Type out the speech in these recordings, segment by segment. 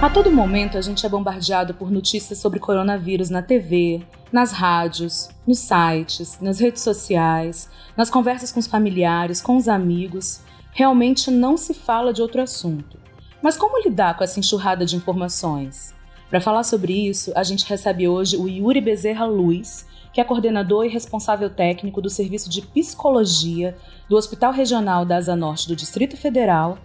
A todo momento a gente é bombardeado por notícias sobre coronavírus na TV, nas rádios, nos sites, nas redes sociais, nas conversas com os familiares, com os amigos. Realmente não se fala de outro assunto. Mas como lidar com essa enxurrada de informações? Para falar sobre isso, a gente recebe hoje o Yuri Bezerra Luiz, que é coordenador e responsável técnico do Serviço de Psicologia do Hospital Regional da Asa Norte do Distrito Federal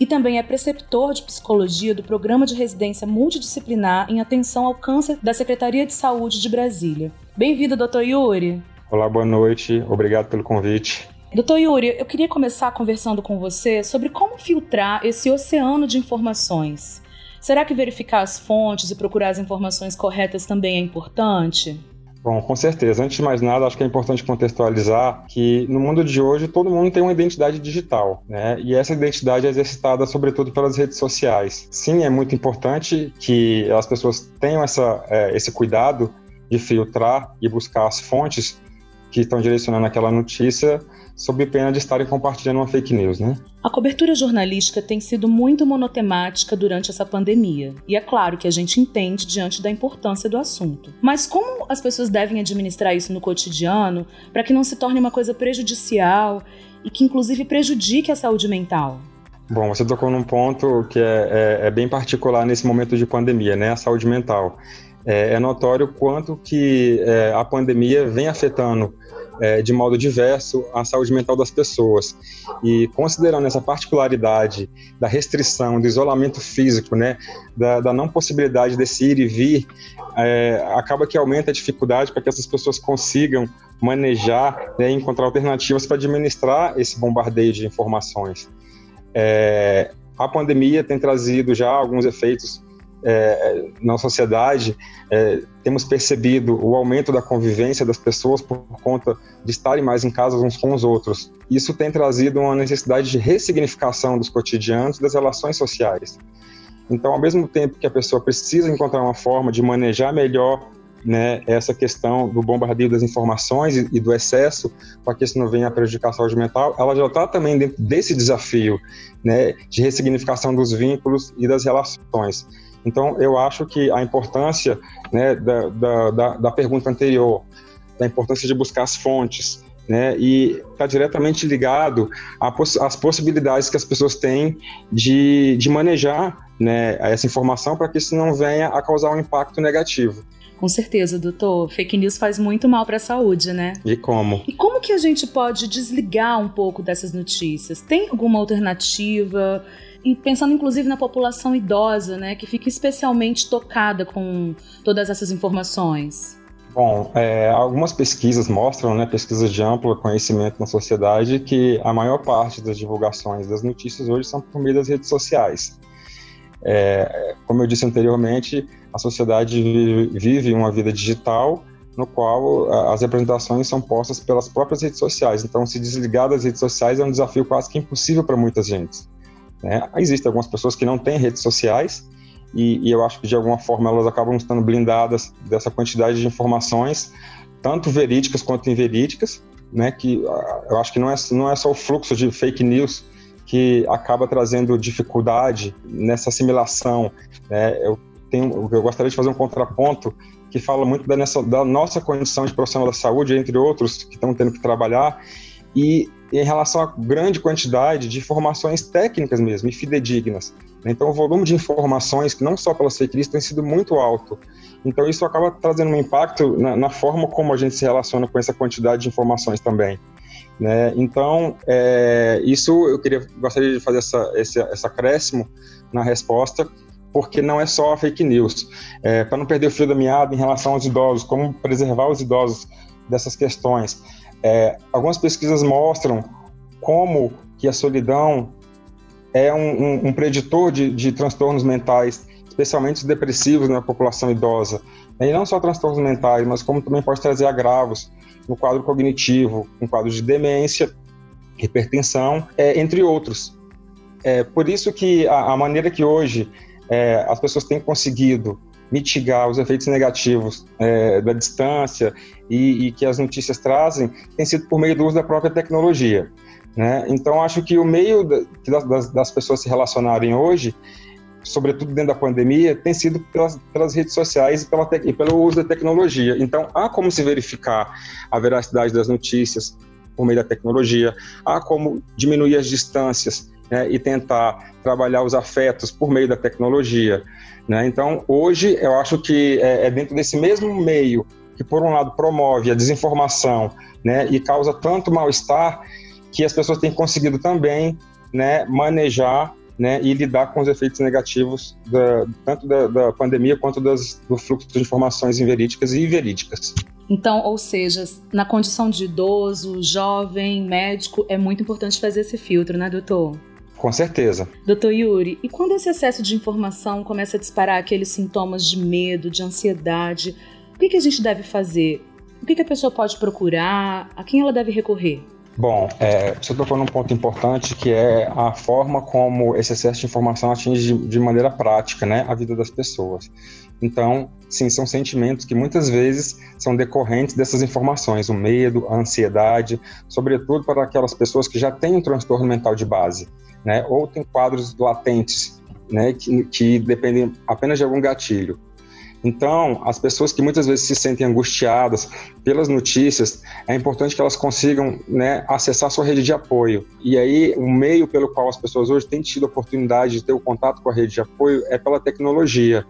e também é preceptor de psicologia do Programa de Residência Multidisciplinar em Atenção ao Câncer da Secretaria de Saúde de Brasília. Bem-vindo, doutor Yuri. Olá, boa noite. Obrigado pelo convite. Doutor Yuri, eu queria começar conversando com você sobre como filtrar esse oceano de informações. Será que verificar as fontes e procurar as informações corretas também é importante? Bom, com certeza. Antes de mais nada, acho que é importante contextualizar que no mundo de hoje todo mundo tem uma identidade digital, né? E essa identidade é exercitada sobretudo pelas redes sociais. Sim, é muito importante que as pessoas tenham essa, é, esse cuidado de filtrar e buscar as fontes que estão direcionando aquela notícia sob pena de estarem compartilhando uma fake news, né? A cobertura jornalística tem sido muito monotemática durante essa pandemia, e é claro que a gente entende diante da importância do assunto. Mas como as pessoas devem administrar isso no cotidiano para que não se torne uma coisa prejudicial e que inclusive prejudique a saúde mental? Bom, você tocou num ponto que é, é, é bem particular nesse momento de pandemia, né? A saúde mental. É, é notório quanto que é, a pandemia vem afetando é, de modo diverso a saúde mental das pessoas. E considerando essa particularidade da restrição, do isolamento físico, né, da, da não possibilidade desse ir e vir, é, acaba que aumenta a dificuldade para que essas pessoas consigam manejar né, e encontrar alternativas para administrar esse bombardeio de informações. É, a pandemia tem trazido já alguns efeitos é, na sociedade, é, temos percebido o aumento da convivência das pessoas por conta de estarem mais em casa uns com os outros. Isso tem trazido uma necessidade de ressignificação dos cotidianos, das relações sociais. Então, ao mesmo tempo que a pessoa precisa encontrar uma forma de manejar melhor né, essa questão do bombardeio das informações e, e do excesso, para que isso não venha a prejudicar a saúde mental, ela já está também dentro desse desafio né, de ressignificação dos vínculos e das relações. Então, eu acho que a importância né, da, da, da, pergunta anterior, da importância de buscar as fontes, né, e está diretamente ligado às possibilidades que as pessoas têm de, de manejar né, essa informação para que isso não venha a causar um impacto negativo. Com certeza, doutor. Fake news faz muito mal para a saúde, né? E como? E como que a gente pode desligar um pouco dessas notícias? Tem alguma alternativa? E pensando inclusive na população idosa, né, que fica especialmente tocada com todas essas informações. Bom, é, algumas pesquisas mostram, né, pesquisas de amplo conhecimento na sociedade, que a maior parte das divulgações das notícias hoje são por meio das redes sociais. É, como eu disse anteriormente, a sociedade vive, uma vida digital no qual as representações são postas pelas próprias redes sociais. Então, se desligar das redes sociais é um desafio quase que impossível para muita gente. Né? Existem algumas pessoas que não têm redes sociais e, e, eu acho que de alguma forma elas acabam estando blindadas dessa quantidade de informações, tanto verídicas quanto inverídicas, né? Que ah, eu acho que não é, não é só o fluxo de fake news que acaba trazendo dificuldade nessa assimilação. Né? Eu tenho, eu gostaria de fazer um contraponto que fala muito da, nessa, da nossa condição de profissional da saúde, entre outros que estão tendo que trabalhar, e em relação à grande quantidade de informações técnicas mesmo e fidedignas. Né? Então, o volume de informações, que não só pelas fake news, tem sido muito alto. Então, isso acaba trazendo um impacto na, na forma como a gente se relaciona com essa quantidade de informações também. Né? Então, é, isso eu queria gostaria de fazer essa, esse, esse acréscimo na resposta, porque não é só a fake news. É, Para não perder o fio da meada em relação aos idosos, como preservar os idosos dessas questões. É, algumas pesquisas mostram como que a solidão é um, um, um preditor de, de, transtornos mentais, especialmente os depressivos na população idosa. e não só transtornos mentais, mas como também pode trazer agravos no quadro cognitivo, no quadro de demência, hipertensão, é, entre outros. É, por isso que a, a maneira que hoje é, as pessoas têm conseguido mitigar os efeitos negativos é, da distância e, e, que as notícias trazem tem sido por meio do uso da própria tecnologia. Né? Então, acho que o meio das, das pessoas se relacionarem hoje sobretudo dentro da pandemia, tem sido pelas, pelas redes sociais e, pela e pelo uso da tecnologia. Então, há como se verificar a veracidade das notícias por meio da tecnologia, há como diminuir as distâncias né, e tentar trabalhar os afetos por meio da tecnologia. Né? Então, hoje, eu acho que é, é dentro desse mesmo meio que, por um lado, promove a desinformação né, e causa tanto mal-estar, que as pessoas têm conseguido também né, manejar né, e lidar com os efeitos negativos da, tanto da, da, pandemia quanto das, do fluxo de informações inverídicas e verídicas. Então, ou seja, na condição de idoso, jovem, médico, é muito importante fazer esse filtro, né, doutor? Com certeza. Doutor Yuri, e quando esse excesso de informação começa a disparar aqueles sintomas de medo, de ansiedade, o que, que a gente deve fazer? O que, que a pessoa pode procurar? A quem ela deve recorrer? Bom, é, você tocou num ponto importante que é a forma como esse excesso de informação atinge de, maneira prática né, a vida das pessoas. Então, sim, são sentimentos que muitas vezes são decorrentes dessas informações, o medo, a ansiedade, sobretudo para aquelas pessoas que já têm um transtorno mental de base, né, ou têm quadros latentes, né, que, que dependem apenas de algum gatilho. Então, as pessoas que muitas vezes se sentem angustiadas pelas notícias, é importante que elas consigam né, acessar sua rede de apoio. E aí, o meio pelo qual as pessoas hoje têm tido a oportunidade de ter o contato com a rede de apoio é pela tecnologia.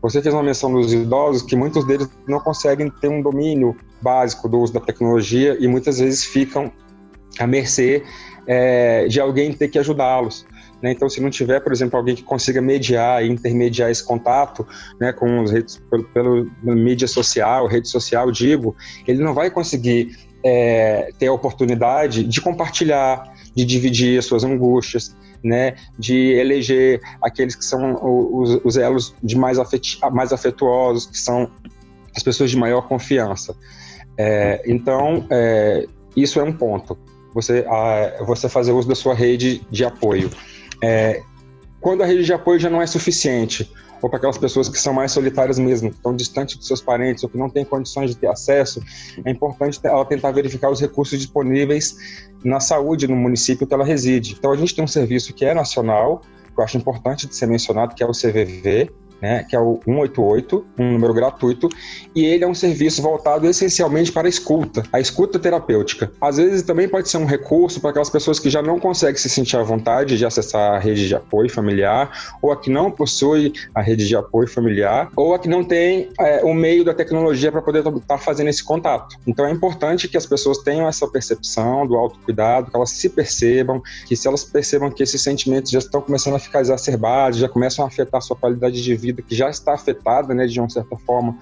Você fez uma menção dos idosos que muitos deles não conseguem ter um domínio básico do uso da tecnologia e muitas vezes ficam à mercê é, de alguém ter que ajudá-los. Né? Então, se não tiver, por exemplo, alguém que consiga mediar e intermediar esse contato né, com os redes, pelo, pelo mídia social, rede social, digo, ele não vai conseguir é, ter a oportunidade de compartilhar, de dividir as suas angústias, né, de eleger aqueles que são os, os elos de mais, afet, mais afetuosos, que são as pessoas de maior confiança. É, então, é, isso é um ponto. Você, a, você fazer uso da sua rede de apoio. É, quando a rede de apoio já não é suficiente, ou para aquelas pessoas que são mais solitárias mesmo, que estão distantes dos seus parentes ou que não têm condições de ter acesso, é importante ela tentar verificar os recursos disponíveis na saúde no município que ela reside. Então a gente tem um serviço que é nacional, que eu acho importante de ser mencionado, que é o CVV, né, que é o 188, um número gratuito, e ele é um serviço voltado essencialmente para a escuta, a escuta terapêutica. Às vezes também pode ser um recurso para aquelas pessoas que já não conseguem se sentir à vontade de acessar a rede de apoio familiar, ou a que não possui a rede de apoio familiar, ou a que não tem é, o meio da tecnologia para poder estar tá fazendo esse contato. Então é importante que as pessoas tenham essa percepção do autocuidado, que elas se percebam, que se elas percebam que esses sentimentos já estão começando a ficar exacerbados, já começam a afetar a sua qualidade de vida, vida que já está afetada, né, de uma certa forma,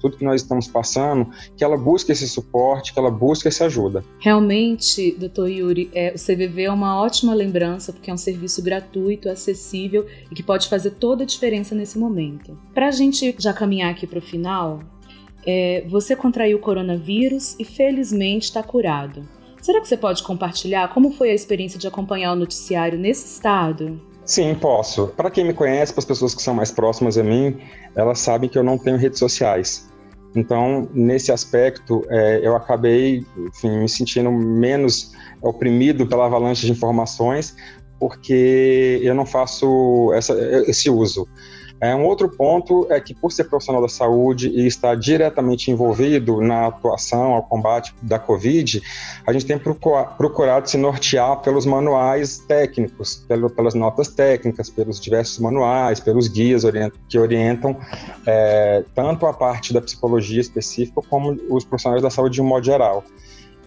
tudo que nós estamos passando, que ela busque esse suporte, que ela busque essa ajuda. Realmente, doutor Yuri, é, o CVV é uma ótima lembrança, porque é um serviço gratuito, acessível e que pode fazer toda a diferença nesse momento. Para a gente já caminhar aqui para o final, é, você contraiu o coronavírus e felizmente está curado. Será que você pode compartilhar como foi a experiência de acompanhar o noticiário nesse estado? Sim, posso. Para quem me conhece, para as pessoas que são mais próximas a mim, elas sabem que eu não tenho redes sociais. Então, nesse aspecto, é, eu acabei enfim, me sentindo menos oprimido pela avalanche de informações, porque eu não faço essa, esse uso. É, um outro ponto é que, por ser profissional da saúde e estar diretamente envolvido na atuação ao combate da Covid, a gente tem procurado se nortear pelos manuais técnicos, pelas notas técnicas, pelos diversos manuais, pelos guias que orientam é, tanto a parte da psicologia específica como os profissionais da saúde de um modo geral.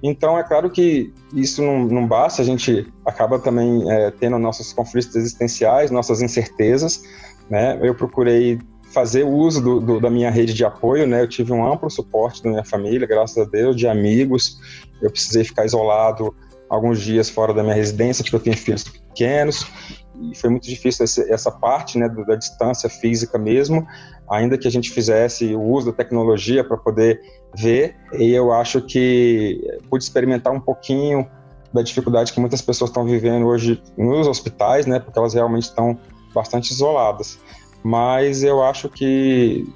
Então, é claro que isso não, não basta, a gente acaba também é, tendo nossos conflitos existenciais, nossas incertezas, né? Eu procurei fazer uso do, do, da minha rede de apoio, né? Eu tive um amplo suporte da minha família, graças a Deus, de amigos. Eu precisei ficar isolado alguns dias fora da minha residência, porque eu tenho filhos pequenos, e foi muito difícil esse, essa parte né, da distância física mesmo, ainda que a gente fizesse o uso da tecnologia para poder ver, e eu acho que pude experimentar um pouquinho da dificuldade que muitas pessoas estão vivendo hoje nos hospitais, né, porque elas realmente estão bastante isoladas. Mas eu acho que,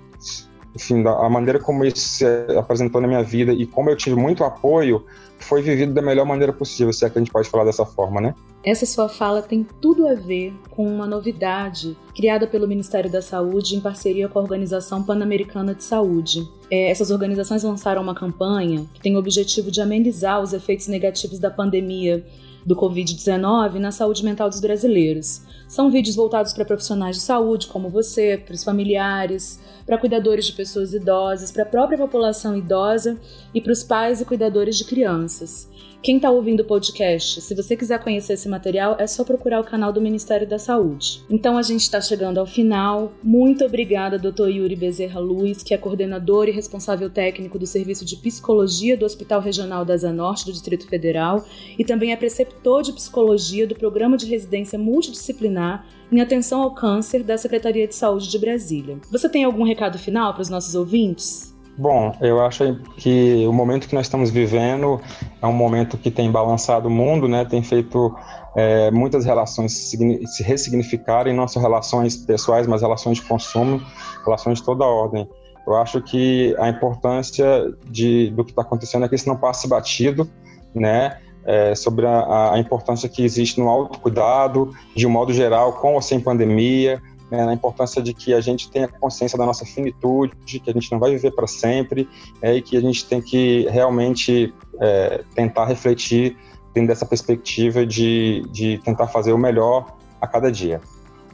enfim, a maneira como isso se apresentou na minha vida e como eu tive muito apoio foi vivido da melhor maneira possível, se é que a gente pode falar dessa forma, né? Essa sua fala tem tudo a ver com uma novidade criada pelo Ministério da Saúde em parceria com a Organização Pan-Americana de Saúde. É, essas organizações lançaram uma campanha que tem o objetivo de amenizar os efeitos negativos da pandemia do Covid-19 na saúde mental dos brasileiros. São vídeos voltados para profissionais de saúde, como você, para os familiares, para cuidadores de pessoas idosas, para a própria população idosa e para os pais e cuidadores de crianças. Quem está ouvindo o podcast, se você quiser conhecer esse material, é só procurar o canal do Ministério da Saúde. Então a gente está chegando ao final. Muito obrigada, Dr. Yuri Bezerra Luiz, que é coordenador e responsável técnico do Serviço de Psicologia do Hospital Regional da Zanorte do Distrito Federal e também é preceptor de Psicologia do Programa de Residência Multidisciplinar em Atenção ao Câncer da Secretaria de Saúde de Brasília. Você tem algum recado final para os nossos ouvintes? Bom, eu acho que o momento que nós estamos vivendo é um momento que tem balançado o mundo, né? Tem feito é, muitas relações se ressignificarem, não só relações pessoais, mas relações de consumo, relações de toda ordem. Eu acho que a importância de, do que está acontecendo é que isso não passe batido, né? É, sobre a, a importância que existe no autocuidado, de um modo geral, com ou sem pandemia, né, na importância de que a gente tenha consciência da nossa finitude, que a gente não vai viver para sempre, é, e que a gente tem que realmente é, tentar refletir dentro dessa perspectiva de, de tentar fazer o melhor a cada dia.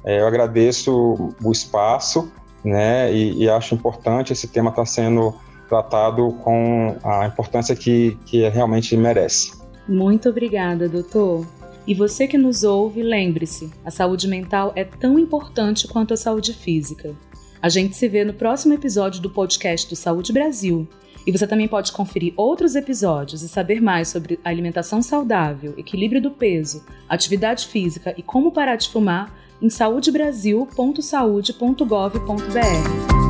É, eu agradeço o espaço, né, e, e acho importante esse tema estar tá sendo tratado com a importância que, que realmente merece. Muito obrigada, doutor. E você que nos ouve, lembre-se: a saúde mental é tão importante quanto a saúde física. A gente se vê no próximo episódio do podcast do Saúde Brasil. E você também pode conferir outros episódios e saber mais sobre alimentação saudável, equilíbrio do peso, atividade física e como parar de fumar em saudebrasil.saude.gov.br.